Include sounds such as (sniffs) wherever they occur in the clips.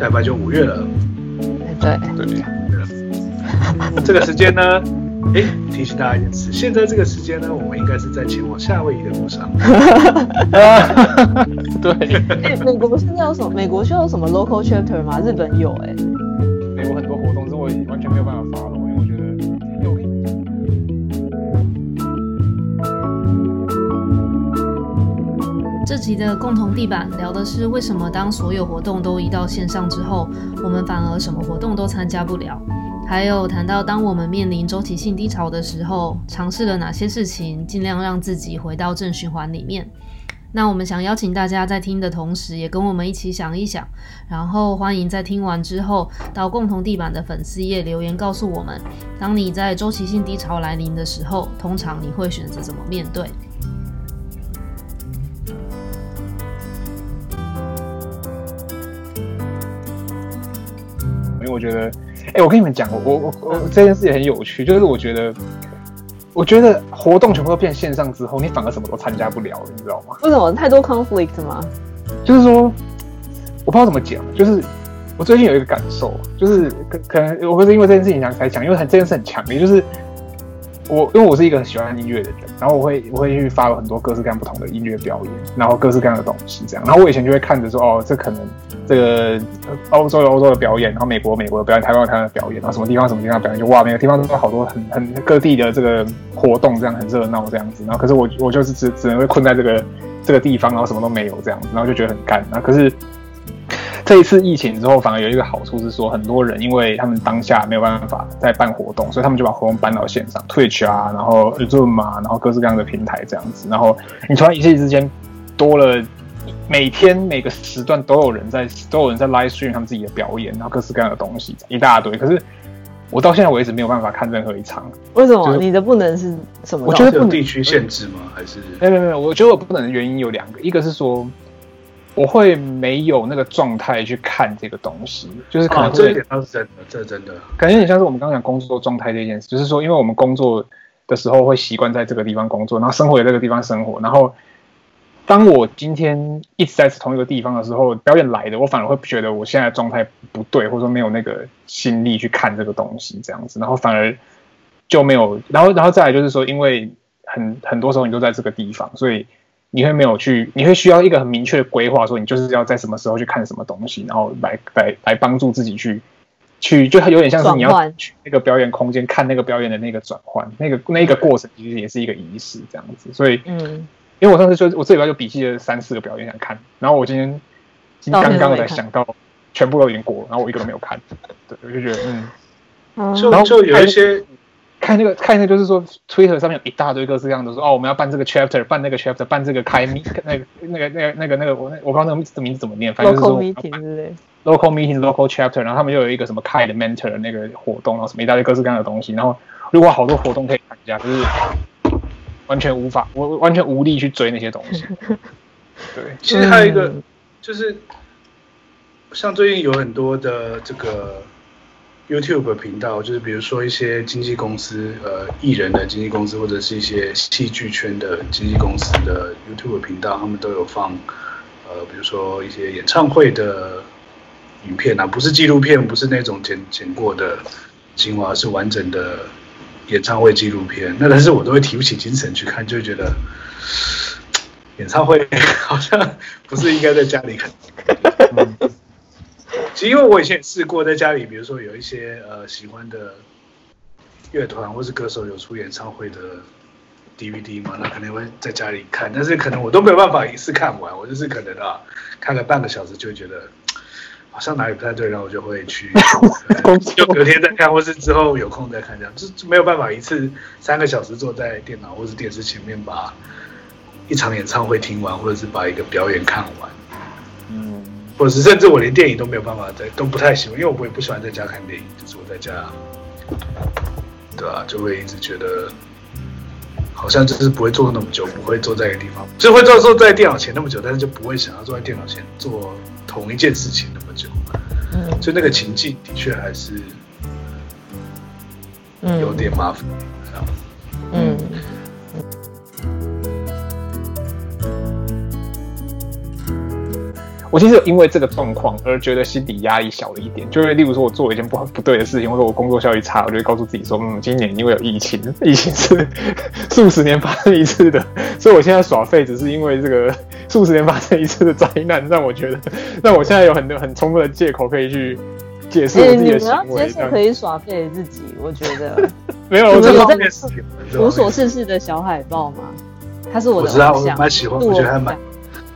下礼拜就五月了。对对对。这个时间呢，哎，提醒大家一件事，现在这个时间呢，我们应该是在前往夏威夷的路上。(laughs) 对。(laughs) 哎，美国现在有什么？美国需要什么 local chapter 吗？日本有哎。美国很多活动，是我完全没有办法集的共同地板聊的是为什么当所有活动都移到线上之后，我们反而什么活动都参加不了。还有谈到当我们面临周期性低潮的时候，尝试了哪些事情，尽量让自己回到正循环里面。那我们想邀请大家在听的同时，也跟我们一起想一想，然后欢迎在听完之后到共同地板的粉丝页留言告诉我们，当你在周期性低潮来临的时候，通常你会选择怎么面对？我觉得，哎、欸，我跟你们讲，我我我这件事也很有趣，就是我觉得，我觉得活动全部都变线上之后，你反而什么都参加不了了，你知道吗？为什么？太多 conflict 吗？就是说，我不知道怎么讲，就是我最近有一个感受，就是可可能我不是因为这件事情想才讲，因为很这件事很强烈，就是。我因为我是一个很喜欢音乐的人，然后我会我会去发了很多各式各样不同的音乐表演，然后各式各样的东西这样。然后我以前就会看着说，哦，这可能这个欧洲有欧洲的表演，然后美国美国的表演，台湾有台湾的表演，然后什么地方什么地方的表演，就哇，每个地方都有好多很很各地的这个活动，这样很热闹这样子。然后可是我我就是只只能会困在这个这个地方，然后什么都没有这样子，然后就觉得很干。然后可是。这一次疫情之后，反而有一个好处是说，很多人因为他们当下没有办法在办活动，所以他们就把活动搬到线上，Twitch 啊，然后 Zoom 啊，然后各式各样的平台这样子。然后你突然一夕之间多了，每天每个时段都有人在都有人在 live stream 他们自己的表演，然后各式各样的东西一大堆。可是我到现在为止没有办法看任何一场。为什么？就是、你的不能是什么？我觉得有地区限制吗？还是没有没有没有？我觉得我不能的原因有两个，一个是说。我会没有那个状态去看这个东西，就是可能、哦、这一点倒是真的，这真的感觉很像是我们刚刚讲工作状态这件事，就是说，因为我们工作的时候会习惯在这个地方工作，然后生活在这个地方生活，然后当我今天一直在同一个地方的时候，表演来的，我反而会觉得我现在状态不对，或者说没有那个心力去看这个东西这样子，然后反而就没有，然后然后再来就是说，因为很很多时候你都在这个地方，所以。你会没有去，你会需要一个很明确的规划，说你就是要在什么时候去看什么东西，然后来来来帮助自己去去，就有点像是你要去那个表演空间看那个表演的那个转换，那个那个过程其实也是一个仪式这样子。所以，嗯，因为我上次就我这礼拜就笔记了三四个表演想看，然后我今天今天刚刚才想到全部都已经过了，然后我一个都没有看，对，我就觉得嗯，就就有一些。看那个，看那个，就是说，Twitter 上面有一大堆各式各样的说，哦，我们要办这个 chapter，办那个 chapter，办这个开 meet，(laughs) 那个、那个、那个、那个、那个，我我不知道那个名字怎么念，反正就是说 local meeting 之类，local meeting，local chapter，然后他们又有一个什么开的 mentor 那个活动，然后什么一大堆各式各样的东西，然后如果好多活动可以参加，就是完全无法，我完全无力去追那些东西。(laughs) 对，其实还有一个，就是像最近有很多的这个。YouTube 频道就是比如说一些经纪公司，呃，艺人的经纪公司或者是一些戏剧圈的经纪公司的 YouTube 频道，他们都有放，呃，比如说一些演唱会的影片啊，不是纪录片，不是那种剪剪过的精华，是完整的演唱会纪录片。那但是我都会提不起精神去看，就会觉得 (sniffs) 演唱会好像不是应该在家里看。(laughs) 其实因为我以前也试过在家里，比如说有一些呃喜欢的乐团或是歌手有出演唱会的 DVD 嘛，那可能会在家里看，但是可能我都没有办法一次看完，我就是可能啊看个半个小时就觉得好像哪里不太对，然后我就会去 (laughs) 就隔天再看，或是之后有空再看，这样就没有办法一次三个小时坐在电脑或是电视前面把一场演唱会听完，或者是把一个表演看完。或者是甚至我连电影都没有办法在，都不太喜欢，因为我也不喜欢在家看电影，就是我在家，对啊，就会一直觉得好像就是不会坐那么久，不会坐在一个地方，就会坐坐在电脑前那么久，但是就不会想要坐在电脑前做同一件事情那么久。嗯，所以那个情境的确还是有点麻烦。嗯。我其实有因为这个状况而觉得心理压力小了一点，就是例如说我做了一件不好不对的事情，或者我工作效率差，我就会告诉自己说，嗯，今年因为有疫情，疫情是 (laughs) 数十年发生一次的，所以我现在耍废只是因为这个数十年发生一次的灾难，让我觉得，让我现在有很多很充分的借口可以去解释我自己的行为。欸、你要接受可以耍废的自己，我觉得 (laughs) 没有，我这方面无所事事的小海豹吗？他是我的偶像，我知道，我蛮喜欢，我觉得还蛮。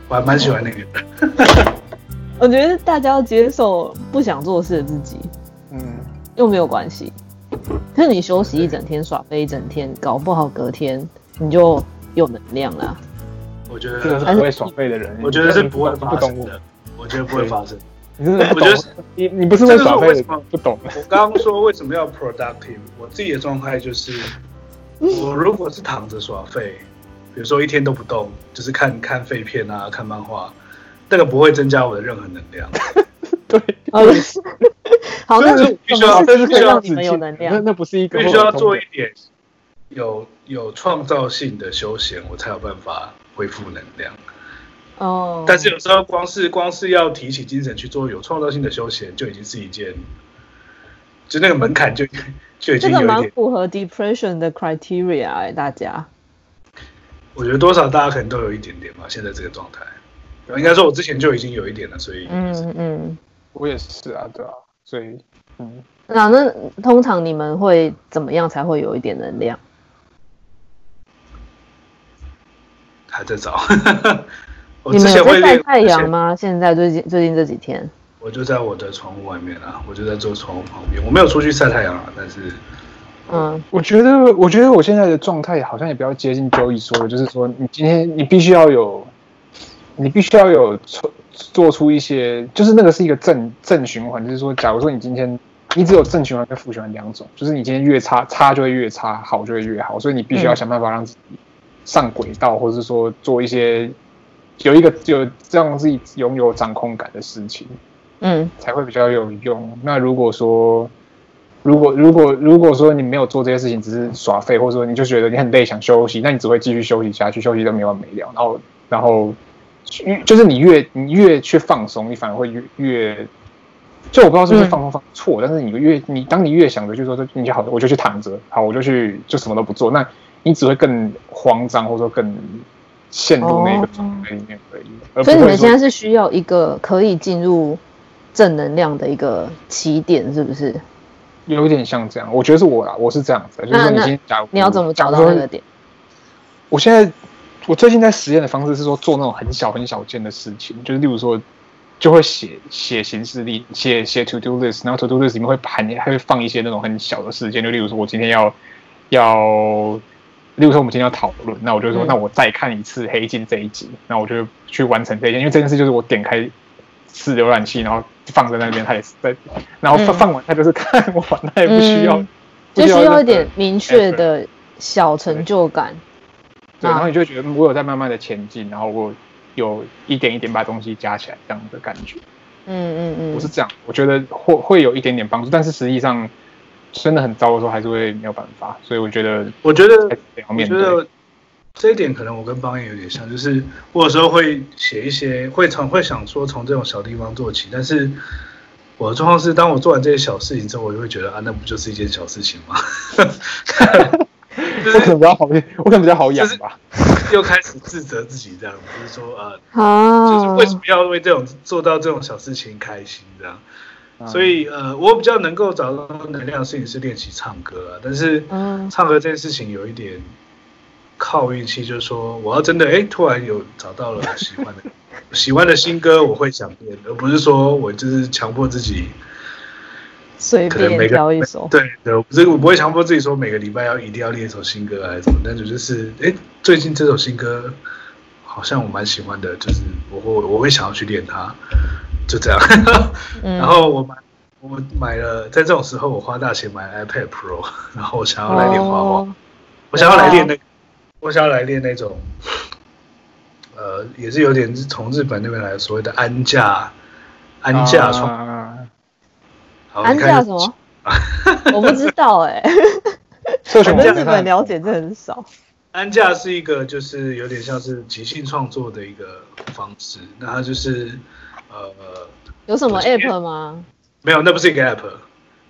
我还蛮喜欢那个的，(laughs) 我觉得大家要接受不想做事的自己，嗯，又没有关系。可是你休息一整天，耍废一整天，搞不好隔天你就有能量了。我觉得这个是不会耍废的人，我觉得是不会发生的。我觉得不会发生。你是不懂？你你不是会耍废？不懂。我刚刚说为什么要 productive？我自己的状态就是，我如果是躺着耍废。比如说一天都不动，就是看看废片啊，看漫画，那个不会增加我的任何能量。(laughs) 对，(laughs) 好，那是必须要，必须要你们有能量。那那不是一个必须要做一点有有创造性的休闲，我才有办法恢复能量。哦。但是有时候光是光是要提起精神去做有创造性的休闲，就已经是一件，就那个门槛就就已经有点。这个蛮符合 depression 的 criteria 哎、欸，大家。我觉得多少大家可能都有一点点吧，现在这个状态，应该说我之前就已经有一点了，所以嗯嗯，我也是啊，对啊，所以嗯，那那通常你们会怎么样才会有一点能量？还在找，(laughs) 你们有在晒太阳吗？现在最近最近这几天，我就在我的窗户外面啊，我就在坐窗户旁边，我没有出去晒太阳啊，但是。嗯，我觉得，我觉得我现在的状态好像也比较接近 Joey 说的，就是说，你今天你必须要有，你必须要有做做出一些，就是那个是一个正正循环，就是说，假如说你今天你只有正循环跟负循环两种，就是你今天越差差就会越差，好就会越好，所以你必须要想办法让自己上轨道，或者是说做一些有一个有让自己拥有掌控感的事情，嗯，才会比较有用。那如果说。如果如果如果说你没有做这些事情，只是耍废，或者说你就觉得你很累想休息，那你只会继续休息下去，休息都没完没了。然后然后，就是你越你越去放松，你反而会越越，就我不知道是不是放松放错，但是你越你当你越想着就说你就好，我就去躺着，好，我就去就什么都不做，那你只会更慌张，或者说更陷入那个状态里面而已。所以你们现在是需要一个可以进入正能量的一个起点，是不是？有点像这样，我觉得是我啦，我是这样子，就是说你先假如你要怎么找到那个点？我现在我最近在实验的方式是说做那种很小很小件的事情，就是例如说就会写写行事历，写写 to do list，然后 to do list 里面会盘还会放一些那种很小的事件，就例如说我今天要要，例如说我们今天要讨论，那我就说、嗯、那我再看一次黑镜这一集，那我就去完成这一件，因为这件事就是我点开是浏览器，然后。放在那边，他也是在，然后放放完，他就是看完，他也不需要，嗯、就需要一点明确的小成就感。对，然后你就会觉得我有在慢慢的前进，然后我有一点一点把东西加起来这样的感觉。嗯嗯嗯，我是这样，我觉得会会有一点点帮助，但是实际上真的很糟的时候，还是会没有办法。所以我觉得，我觉得，我觉得。这一点可能我跟邦彦有点像，就是我有时候会写一些，会常会想说从这种小地方做起，但是我的状况是，当我做完这些小事情之后，我就会觉得啊，那不就是一件小事情吗？(laughs) 就是、我可能比较好，我可能比较好养吧。(laughs) 又开始自责自己这样，就是说呃，就是为什么要为这种做到这种小事情开心这样？所以呃，我比较能够找到能量的事情是练习唱歌啊，但是唱歌这件事情有一点。靠运气，就是说，我要真的哎，突然有找到了喜欢的 (laughs) 喜欢的新歌，我会想练，而不是说我就是强迫自己随便挑一首。对对，我不是我不会强迫自己说每个礼拜要一定要练一首新歌还是什么，但是就是哎，最近这首新歌好像我蛮喜欢的，就是我会我会想要去练它，就这样。(laughs) 然后我买我买了，在这种时候我花大钱买 iPad Pro，然后我想要来练画画，我想要来练那个。我想要来练那种，呃，也是有点从日本那边来的所谓的安架，安架创，安架什么？(laughs) 我不知道哎、欸，我对日本了解真的很少。安架是一个，就是有点像是即兴创作的一个方式。那它就是，呃，有什么 app 吗？没有，那不是一个 app，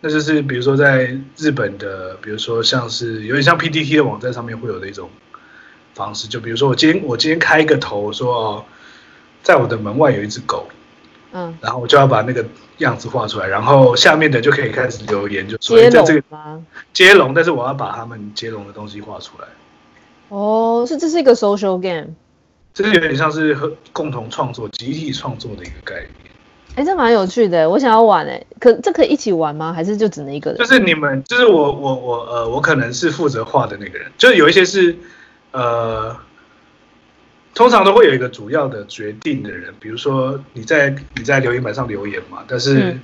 那就是比如说在日本的，比如说像是有点像 PPT 的网站上面会有的一种方式，就比如说我今天我今天开一个头说哦，在我的门外有一只狗，嗯，然后我就要把那个样子画出来，然后下面的就可以开始留言，就说接龙吗？接龙，但是我要把他们接龙的东西画出来。哦，是这是一个 social game。这个有点像是和共同创作、集体创作的一个概念。哎，这蛮有趣的，我想要玩哎，可这可以一起玩吗？还是就只能一个人？就是你们，就是我，我，我，呃，我可能是负责画的那个人。就是有一些是，呃，通常都会有一个主要的决定的人，比如说你在你在留言板上留言嘛，但是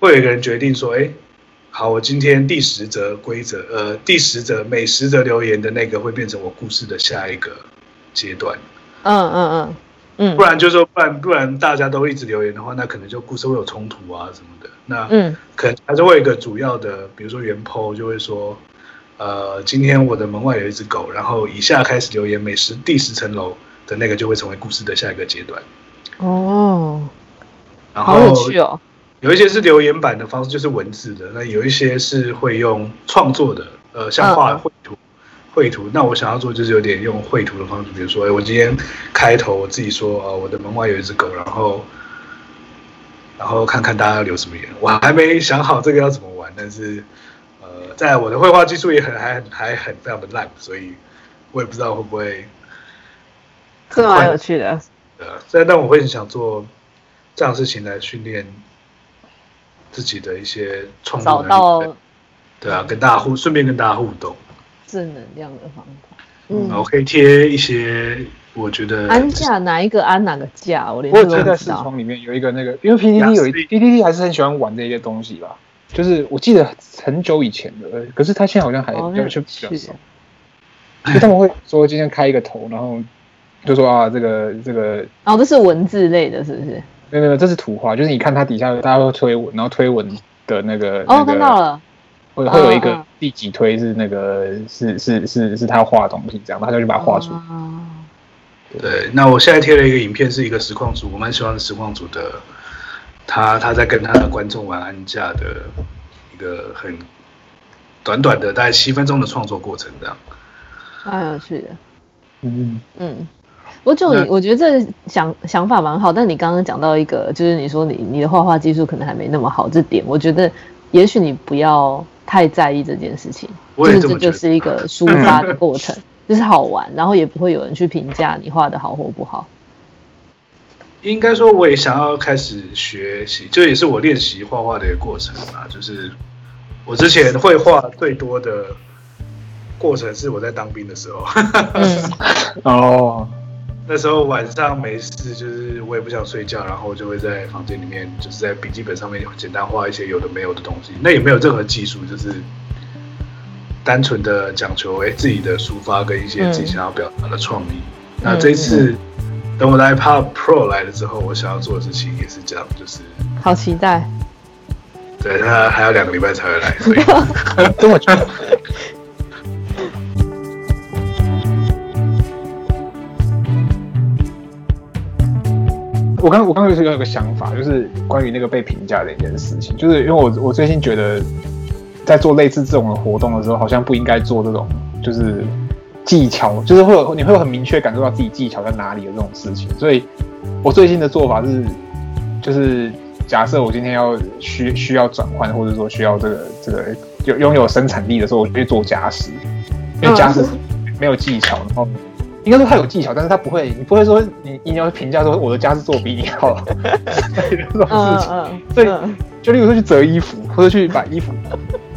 会有一个人决定说，哎，好，我今天第十则规则，呃，第十则每十则留言的那个会变成我故事的下一个阶段。嗯嗯嗯嗯，不然就是说，不然不然大家都一直留言的话，那可能就故事会有冲突啊什么的。那嗯，可能还是会有一个主要的，比如说原 po 就会说，呃，今天我的门外有一只狗，然后以下开始留言，每十第十层楼的那个就会成为故事的下一个阶段。哦，然后好有趣哦。有一些是留言版的方式，就是文字的；那有一些是会用创作的，呃，像画绘图。绘图，那我想要做就是有点用绘图的方式，比如说，哎，我今天开头我自己说，呃，我的门外有一只狗，然后，然后看看大家要留什么言，我还没想好这个要怎么玩，但是，呃，在我的绘画技术也很还还很非常的烂，所以我也不知道会不会，这蛮有趣的，呃，但但我会很想做这样的事情来训练自己的一些创作能力，对啊，跟大家互顺便跟大家互动。正能量的方法，嗯，我可以贴一些，我觉得安价哪一个安哪个价，我连我在视窗里面有一个那个，因为 PDD 有一 PDD 还是很喜欢玩这些东西吧，就是我记得很久以前的，可是他现在好像还要求比较少，就他们会说今天开一个头，然后就说啊这个这个，(laughs) 哦，这是文字类的，是不是？没有没有，这是图画，就是你看它底下大家会推文，然后推文的那个哦，看到了。会会有一个第几推是那个是是是是他画的东西这样，他就去把它画出来。对，那我现在贴了一个影片，是一个实况组，我蛮喜欢实况组的，他他在跟他的观众玩安家的一个很短短的大概七分钟的创作过程这样。蛮有趣的。嗯嗯，我就我觉得这想想法蛮好，但你刚刚讲到一个，就是你说你你的画画技术可能还没那么好，这点我觉得也许你不要。太在意这件事情，就是这就是一个 (laughs) 抒发的过程，就是好玩，然后也不会有人去评价你画的好或不好。应该说，我也想要开始学习，这也是我练习画画的一个过程啊。就是我之前绘画最多的过程是我在当兵的时候。嗯，(laughs) 哦。那时候晚上没事，就是我也不想睡觉，然后就会在房间里面，就是在笔记本上面简单画一些有的没有的东西。那也没有任何技术，就是单纯的讲求哎自己的抒发跟一些自己想要表达的创意。嗯、那这一次等我的 iPad Pro 来了之后，我想要做的事情也是这样，就是好期待。对，他还要两个礼拜才会来，(laughs) 所以。(laughs) 我刚我刚刚就是有一个想法，就是关于那个被评价的一件事情，就是因为我我最近觉得，在做类似这种的活动的时候，好像不应该做这种就是技巧，就是会有你会有很明确感受到自己技巧在哪里的这种事情。所以，我最近的做法是，就是假设我今天要需需要转换，或者说需要这个这个有拥有生产力的时候，我就会做家事，因为家事没有技巧，然后。应该说他有技巧，但是他不会，你不会说你你要评价说我的家事做比你好，这种事情。所以就例如说去折衣服，或者去把衣服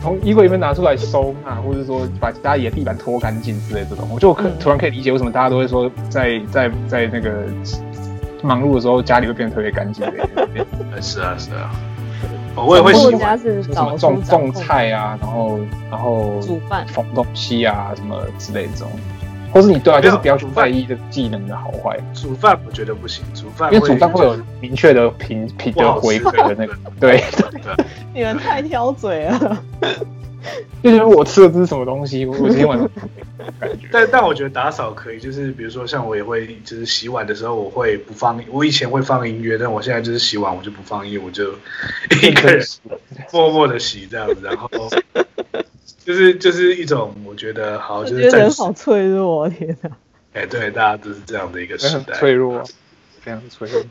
从衣柜里面拿出来收纳，或者说把家里的地板拖干净之类这种，我就可突然可以理解为什么大家都会说在在在那个忙碌的时候家里会变得特别干净。是啊是啊，我也会喜欢什么种种菜啊，然后然后煮饭、缝东西啊什么之类这种。或是你对啊，就是比较在意这个技能的好坏。煮饭我觉得不行，煮饭因为煮饭会有明确的评评的回馈的那个，对。你们太挑嘴了。就觉得我吃的这是什么东西，我今天晚上感觉。但但我觉得打扫可以，就是比如说像我也会，就是洗碗的时候我会不放，我以前会放音乐，但我现在就是洗碗我就不放音乐，我就一个人默默的洗这样子，然后就是就是一种我觉得好，就是人好脆弱，天哪！哎，对，大家都是这样的一个时代，脆弱，非常脆弱。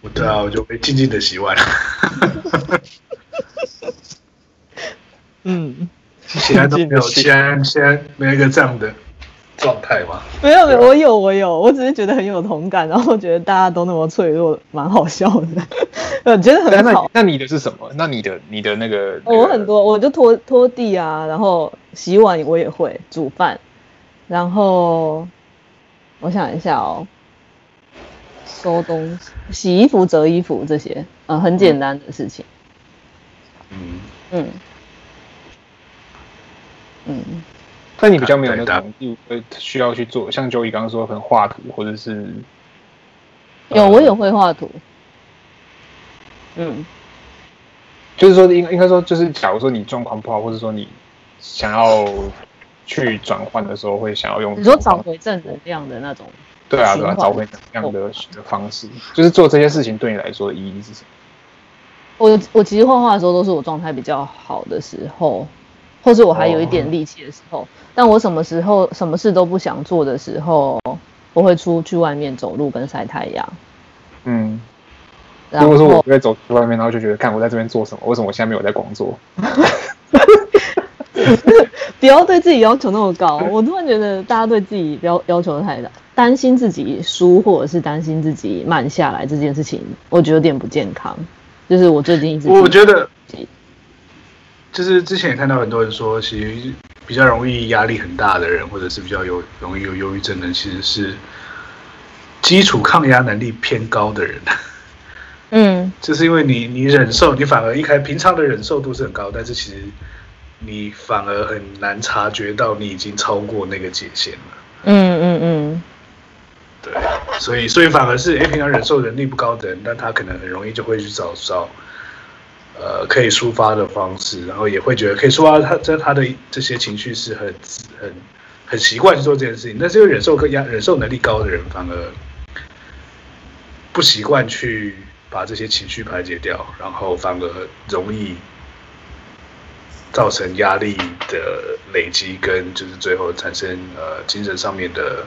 我对啊，我就被静静的洗碗。(laughs) 嗯，其他都没有，现在现在没有一个这样的状态吗？没有没有，我有我有，我只是觉得很有同感，然后觉得大家都那么脆弱，蛮好笑的。(laughs) 我觉得很好。那你的是什么？那你的你的那个？我很多，我就拖拖地啊，然后洗碗我也会，煮饭，然后我想一下哦，收东西、洗衣服、折衣服这些，嗯，很简单的事情。嗯嗯。嗯，那你比较没有那种呃需要去做，像 Joey 刚刚说，可能画图或者是有，我也会画图。嗯，就是说应应该说就是，假如说你状况不好，或者说你想要去转换的时候，会想要用你说找回正能量的那种，对啊对啊，找回能量的的方式，就是做这些事情对你来说的意义是什么？我我其实画画的时候都是我状态比较好的时候。或是我还有一点力气的时候，但我什么时候什么事都不想做的时候，我会出去外面走路跟晒太阳。嗯，如果说我在走去外面，然后就觉得看我在这边做什么，为什么我现在没有在工作？(laughs) 不要对自己要求那么高。我突然觉得大家对自己要要求太大，担心自己输或者是担心自己慢下来这件事情，我觉得有点不健康。就是我最近一直我觉得。就是之前也看到很多人说，其实比较容易压力很大的人，或者是比较有容易有忧郁症的人，其实是基础抗压能力偏高的人。(laughs) 嗯，就是因为你你忍受，你反而一开平常的忍受度是很高，但是其实你反而很难察觉到你已经超过那个界限了。嗯嗯嗯，对，所以所以反而是哎，平常忍受能力不高的人，但他可能很容易就会去找找。呃，可以抒发的方式，然后也会觉得可以抒发他在他的这些情绪是很很很习惯去做这件事情。但是，因为忍受更压忍受能力高的人，反而不习惯去把这些情绪排解掉，然后反而容易造成压力的累积，跟就是最后产生呃精神上面的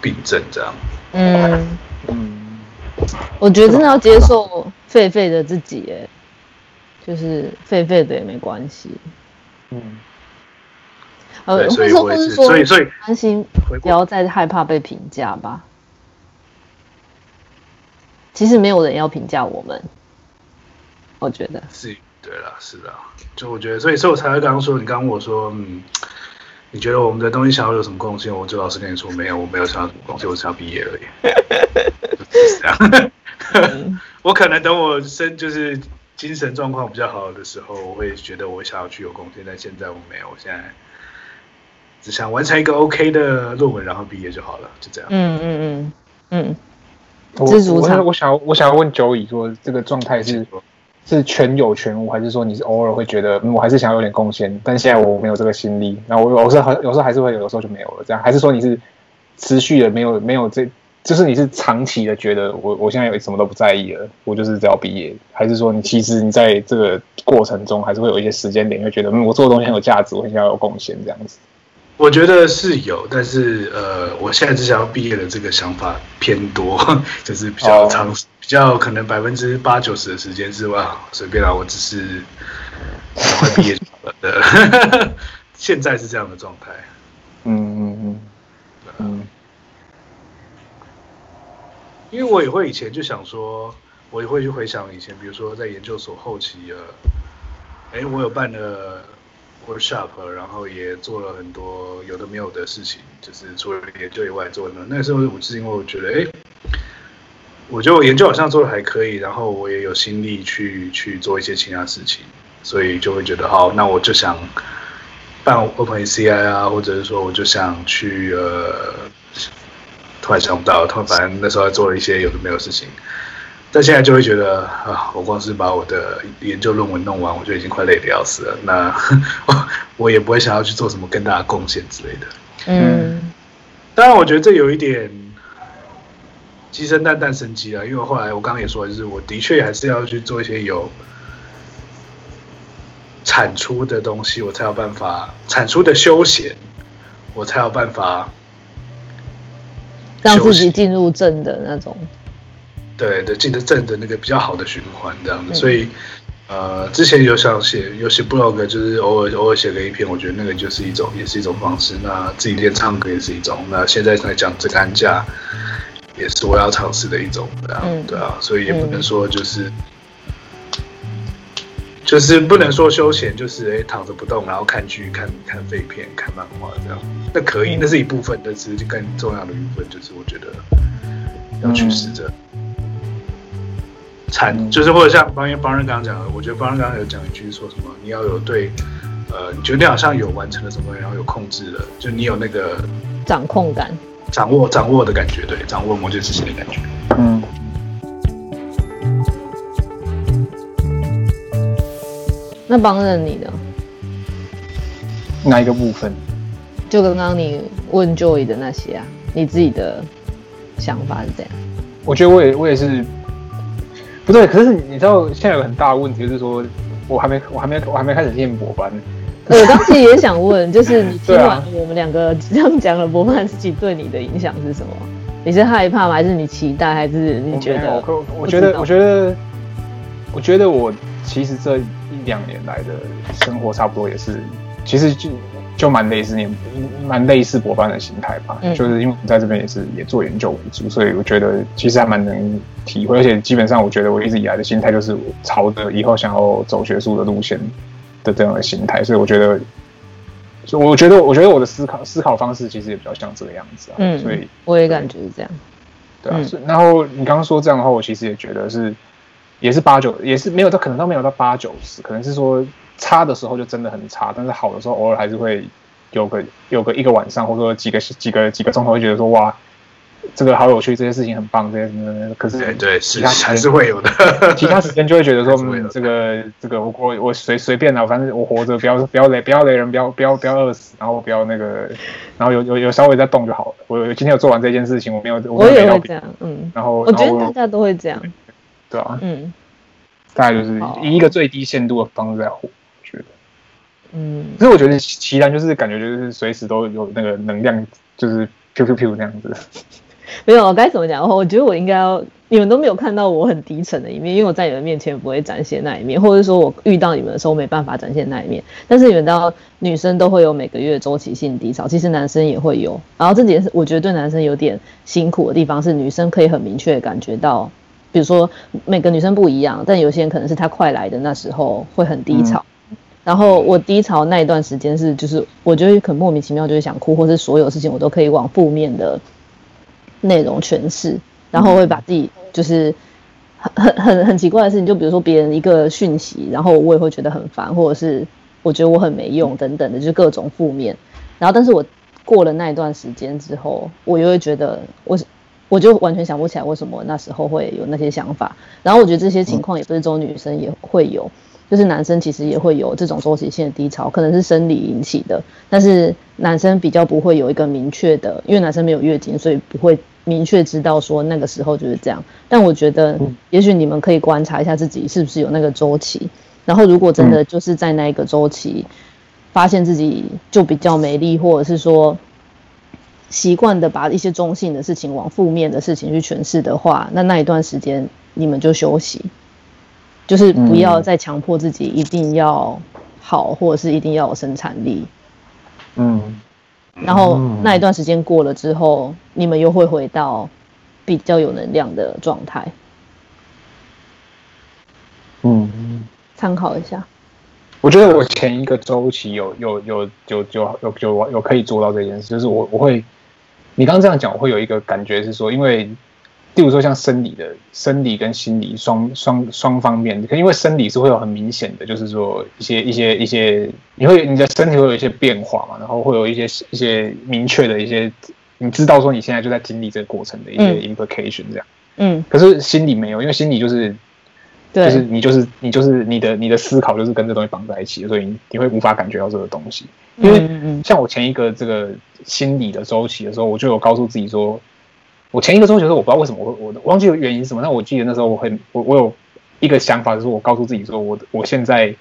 病症这样。嗯嗯，我觉得真的要接受狒狒的自己，哎。就是废废的也没关系，嗯，呃，所以说，所以，所以担心不要再害怕被评价吧。其实没有人要评价我们，我觉得是，对了，是的，就我觉得，所以，所以我才会刚刚说，你刚刚问我说，嗯，你觉得我们的东西想要有什么贡献？我就老实跟你说，没有，我没有想要什么贡献，我只要毕业而已，(laughs) 就是这样。(laughs) 嗯、我可能等我升就是。精神状况比较好的时候，我会觉得我想要去有贡献，但现在我没有，我现在只想完成一个 OK 的论文，然后毕业就好了，就这样。嗯嗯嗯嗯。我我我想要我想要问 Joey 说，这个状态是是全有全无，还是说你是偶尔会觉得，嗯，我还是想要有点贡献，但现在我没有这个心力，然后我有时候有时候还是会有，有时候就没有了，这样，还是说你是持续的没有没有这？就是你是长期的觉得我我现在有什么都不在意了，我就是只要毕业，还是说你其实你在这个过程中还是会有一些时间点会觉得，嗯，我做的东西很有价值，我很想要有贡献这样子。我觉得是有，但是呃，我现在只想要毕业的这个想法偏多，(laughs) 就是比较长，哦、比较可能百分之八九十的时间是哇，随便啦，我只是快毕业了。(laughs) 现在是这样的状态。嗯嗯嗯嗯。因为我也会以前就想说，我也会去回想以前，比如说在研究所后期啊，哎，我有办了 workshop，然后也做了很多有的没有的事情，就是除了研究以外做的。那时候我是因为我觉得，哎，我觉得我研究好像做的还可以，然后我也有心力去去做一些其他事情，所以就会觉得，好，那我就想办 OpenACI 啊，或者是说我就想去呃。突然想不到，突然反正那时候还做了一些有的没有的事情，但现在就会觉得啊，我光是把我的研究论文弄完，我就已经快累得要死了。那 (laughs) 我也不会想要去做什么更大的贡献之类的。嗯，当然，我觉得这有一点鸡生蛋，蛋生鸡啊。因为后来我刚刚也说，就是我的确还是要去做一些有产出的东西，我才有办法产出的休闲，我才有办法让自己进入正的那种。对对，进得正的那个比较好的循环这样子，嗯、所以，呃，之前有想写，有写 blog，就是偶尔偶尔写个一篇，我觉得那个就是一种，也是一种方式。那自己练唱歌也是一种。那现在来讲这个安家，也是我要尝试的一种，这样、嗯、对啊，所以也不能说就是，嗯、就是不能说休闲，就是哎躺着不动，然后看剧、看看废片、看漫画这样，那可以，那是一部分，但是更重要的一部分就是我觉得要去试着。产就是或者像方方人刚刚讲的，我觉得方人刚刚有讲一句说什么，你要有对，呃，你觉得你好像有完成了什么，然后有控制了，就你有那个掌控感，掌握掌握的感觉，对，掌握魔界之心的感觉。嗯。那帮人你呢哪一个部分？就刚刚你问 Joy 的那些啊，你自己的想法是怎样？我觉得我也我也是。不对，可是你知道现在有个很大的问题，就是说我还没我还没我还没开始念博班。我当时也想问，就是你 (laughs) 听完我们两个这样讲了博班自己，对你的影响是什么？你是害怕吗？还是你期待？还是你觉得？我我觉得我觉得我觉得我其实这一两年来的生活差不多也是，其实就。就蛮类似，你蛮类似博班的心态吧。嗯、就是因为我在这边也是也做研究为主，所以我觉得其实还蛮能体会。而且基本上，我觉得我一直以来的心态就是朝着以后想要走学术的路线的这样的心态。所以我觉得，所以我觉得，我觉得我的思考思考方式其实也比较像这个样子啊。嗯，所以我也感觉是这样。对啊，嗯、然后你刚刚说这样的话，我其实也觉得是，也是八九，也是没有到可能都没有到八九十，可能是说。差的时候就真的很差，但是好的时候偶尔还是会有个有个一个晚上，或者说几个几个几个钟头，会觉得说哇，这个好有趣，这些事情很棒，这些什么？可是对对，其他还是会有的。其他时间就会觉得说，(laughs) 嗯，这个这个我我我随随便啦，反正我活着，不要不要累，不要累人，不要不要不要饿死，然后不要那个，然后有有有稍微在动就好了。我今天有做完这件事情，我没有，我也会这样，嗯。然后我觉得大家都会这样，对啊，嗯，大概就是以一个最低限度的方式在活。嗯，可是我觉得奇然就是感觉就是随时都有那个能量，就是 Q Q Q 那样子。没有，该怎么讲？我觉得我应该要，你们都没有看到我很低沉的一面，因为我在你们面前不会展现那一面，或者说我遇到你们的时候没办法展现那一面。但是你们知道，女生都会有每个月周期性低潮，其实男生也会有。然后这点是我觉得对男生有点辛苦的地方，是女生可以很明确的感觉到，比如说每个女生不一样，但有些人可能是她快来的那时候会很低潮。嗯然后我低潮那一段时间是，就是我就会很莫名其妙，就会想哭，或是所有事情我都可以往负面的内容诠释，然后会把自己就是很很很很奇怪的事情，就比如说别人一个讯息，然后我也会觉得很烦，或者是我觉得我很没用等等的，就是各种负面。然后，但是我过了那一段时间之后，我又会觉得我我就完全想不起来为什么那时候会有那些想法。然后我觉得这些情况也不是只有女生也会有。就是男生其实也会有这种周期性的低潮，可能是生理引起的，但是男生比较不会有一个明确的，因为男生没有月经，所以不会明确知道说那个时候就是这样。但我觉得，也许你们可以观察一下自己是不是有那个周期，然后如果真的就是在那一个周期，发现自己就比较没力，或者是说习惯的把一些中性的事情往负面的事情去诠释的话，那那一段时间你们就休息。就是不要再强迫自己一定要好，或者是一定要有生产力。嗯，然后那一段时间过了之后，你们又会回到比较有能量的状态。嗯，参考一下。我觉得我前一个周期有有有有有有有有可以做到这件事，就是我我会，你刚刚这样讲，我会有一个感觉是说，因为。例如说，像生理的、生理跟心理双双双方面，可因为生理是会有很明显的，就是说一些一些一些，你会你的身体会有一些变化嘛，然后会有一些一些明确的一些，你知道说你现在就在经历这个过程的一些 implication 这样。嗯，可是心理没有，因为心理就是，对，就是你就是你就是你的你的思考就是跟这东西绑在一起，所以你你会无法感觉到这个东西。因为像我前一个这个心理的周期的时候，我就有告诉自己说，我前一个周期的时候，我不知道为什么我我忘记原因是什么，但我记得那时候我很我我有一个想法，就是我告诉自己说，我我现在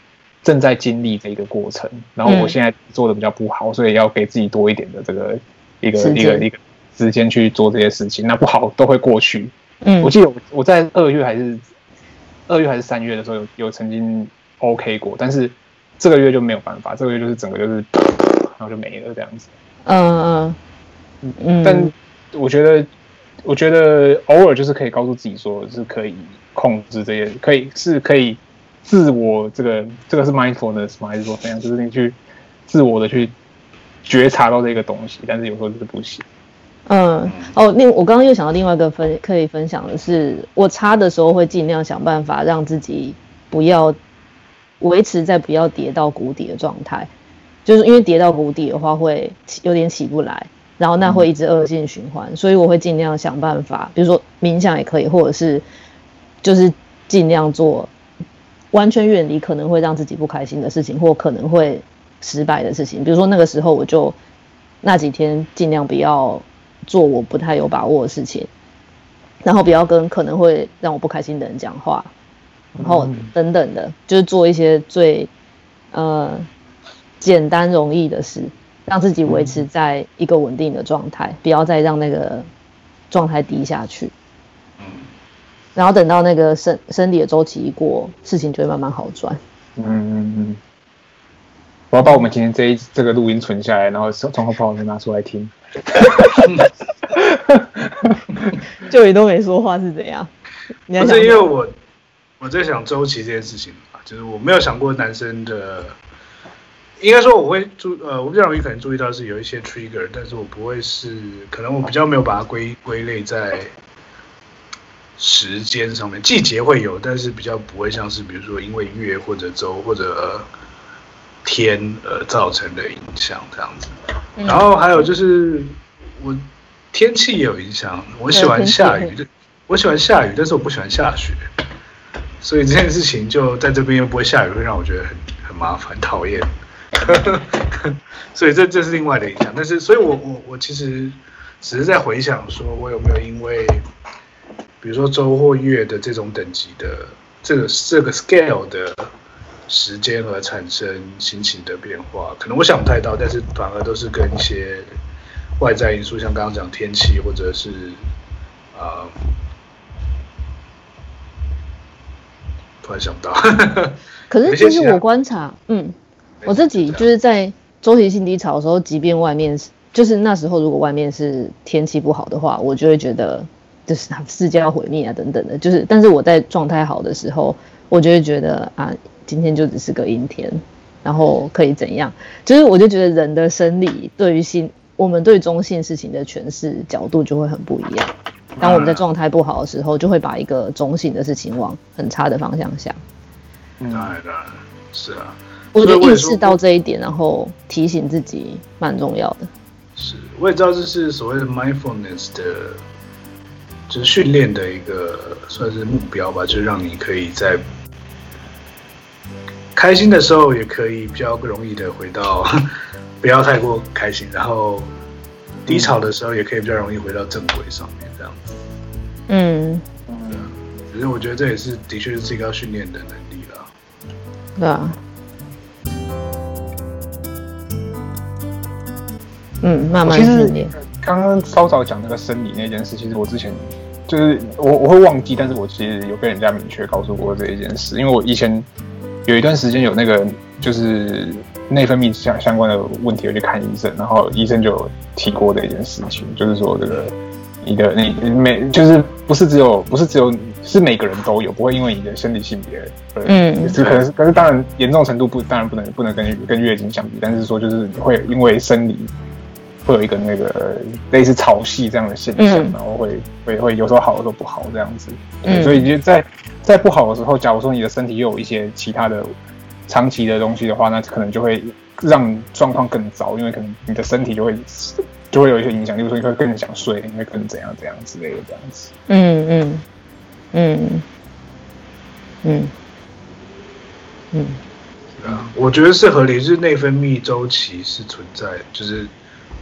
正在经历这个过程，然后我现在做的比较不好，所以要给自己多一点的这个一个一个一个时间去做这些事情，那不好都会过去。嗯，我记得我我在二月还是二月还是三月的时候有有曾经 OK 过，但是。这个月就没有办法，这个月就是整个就是，然后就没了这样子。嗯嗯嗯。但我觉得，我觉得偶尔就是可以告诉自己说，是可以控制这些，可以是可以自我这个这个是 mindfulness 吗？还是说怎样？就是你去自我的去觉察到这个东西，但是有时候就是不行。嗯哦，另我刚刚又想到另外一个分可以分享的是，我擦的时候会尽量想办法让自己不要。维持在不要跌到谷底的状态，就是因为跌到谷底的话会有点起不来，然后那会一直恶性循环，嗯、所以我会尽量想办法，比如说冥想也可以，或者是就是尽量做完全远离可能会让自己不开心的事情，或可能会失败的事情。比如说那个时候我就那几天尽量不要做我不太有把握的事情，然后不要跟可能会让我不开心的人讲话。然后等等的，就是做一些最呃简单容易的事，让自己维持在一个稳定的状态，不要再让那个状态低下去。然后等到那个生生理的周期一过，事情就会慢慢好转。嗯嗯嗯。我要把我们今天这一这个录音存下来，然后从后把我们拿出来听。(laughs) 就你都没说话是怎样？不是因为我。我在想周琦这件事情嘛，就是我没有想过男生的，应该说我会注呃，我比较容易可能注意到是有一些 trigger，但是我不会是，可能我比较没有把它归归类在时间上面，季节会有，但是比较不会像是比如说因为月或者周或者天而造成的影响这样子。然后还有就是我天气也有影响，我喜欢下雨，我喜欢下雨，但是我不喜欢下雪。所以这件事情就在这边又不会下雨，会让我觉得很很麻烦、很讨厌。(laughs) 所以这这是另外的影响。但是，所以我我我其实只是在回想，说我有没有因为，比如说周或月的这种等级的这个这个 scale 的时间而产生心情的变化。可能我想不太到，但是反而都是跟一些外在因素，像刚刚讲天气，或者是啊。呃突然想不到，(laughs) 可是其实我观察，嗯，我自己就是在周期性低潮的时候，即便外面是，就是那时候如果外面是天气不好的话，我就会觉得就是世界要毁灭啊等等的。就是，但是我在状态好的时候，我就会觉得啊，今天就只是个阴天，然后可以怎样？就是我就觉得人的生理对于心，我们对中性事情的诠释角度就会很不一样。当我们在状态不好的时候，就会把一个中性的事情往很差的方向想。当然，当然，是啊。我觉得意识到这一点，然后提醒自己蛮重要的。是，我也知道这是所谓的 mindfulness 的，就是训练的一个算是目标吧，就是让你可以在开心的时候，也可以比较容易的回到 (laughs) 不要太过开心，然后低潮的时候，也可以比较容易回到正轨上面。嗯，嗯，其实我觉得这也是的确是一个要训练的能力了。对啊。嗯，慢慢训练。刚刚稍早讲那个生理那件事，其实我之前就是我我会忘记，但是我其实有被人家明确告诉过这一件事，因为我以前有一段时间有那个就是内分泌相相关的问题，我去看医生，然后医生就提过这一件事情，就是说这个。你的你每就是不是只有不是只有是每个人都有，不会因为你的生理性别，嗯，是可能是，可是当然严重程度不当然不能不能跟跟月经相比，但是说就是会因为生理会有一个那个类似潮汐这样的现象，然后会会会有时候好，有时候不好这样子，对，所以就在在不好的时候，假如说你的身体又有一些其他的长期的东西的话，那可能就会让状况更糟，因为可能你的身体就会。就会有一些影响，比如说你会更想睡，你会更怎样怎样之类的这样子。嗯嗯嗯嗯嗯，啊，我觉得是合理，就是内分泌周期是存在，就是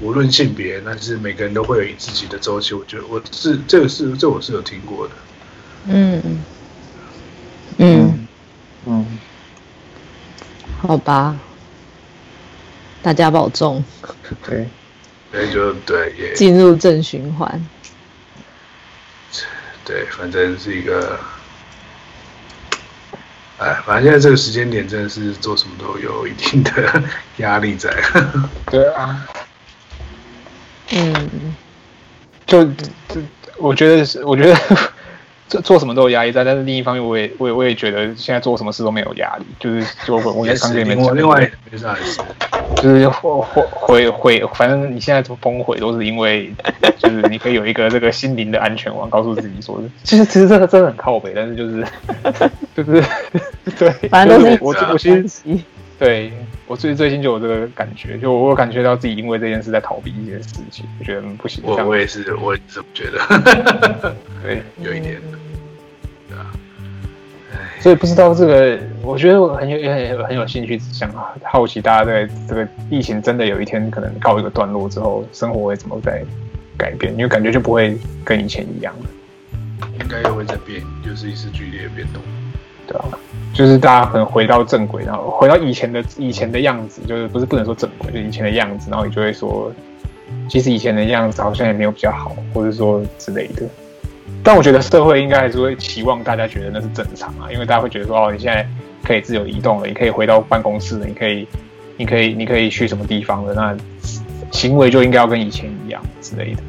无论性别，但是每个人都会有自己的周期。我觉得我是这个是这我是有听过的。嗯嗯嗯，嗯，好吧，大家保重。对。那，就对，也进入正循环。对，反正是一个，哎，反正现在这个时间点真的是做什么都有一定的压力在。(laughs) 对啊。嗯。就就我觉得是，我觉得 (laughs) 做做什么都有压力在，但是另一方面，我也我也我也觉得现在做什么事都没有压力，就是就我我在刚里面讲，另外没啥事。就是毁毁毁毁，反正你现在怎么崩毁都是因为，就是你可以有一个这个心灵的安全网，告诉自己说，其实其实这个真的很靠北，但是就是 (laughs) 就是 (laughs) 对，反正都是我我其实对我最最近就有这个感觉，就我感觉到自己因为这件事在逃避一些事情，我觉得不行。我我也是，我也是觉得，(laughs) 对，有一点。所以不知道这个，我觉得我很有很有很有兴趣，想好奇大家在这个疫情真的有一天可能告一个段落之后，生活会怎么在改变？因为感觉就不会跟以前一样了。应该又会在变，就是一次剧烈的变动。对啊，就是大家可能回到正轨，然后回到以前的以前的样子，就是不是不能说正轨，就以前的样子，然后你就会说，其实以前的样子好像也没有比较好，或者说之类的。但我觉得社会应该还是会期望大家觉得那是正常啊，因为大家会觉得说哦，你现在可以自由移动了，你可以回到办公室了，你可以，你可以，你可以去什么地方了，那行为就应该要跟以前一样之类的。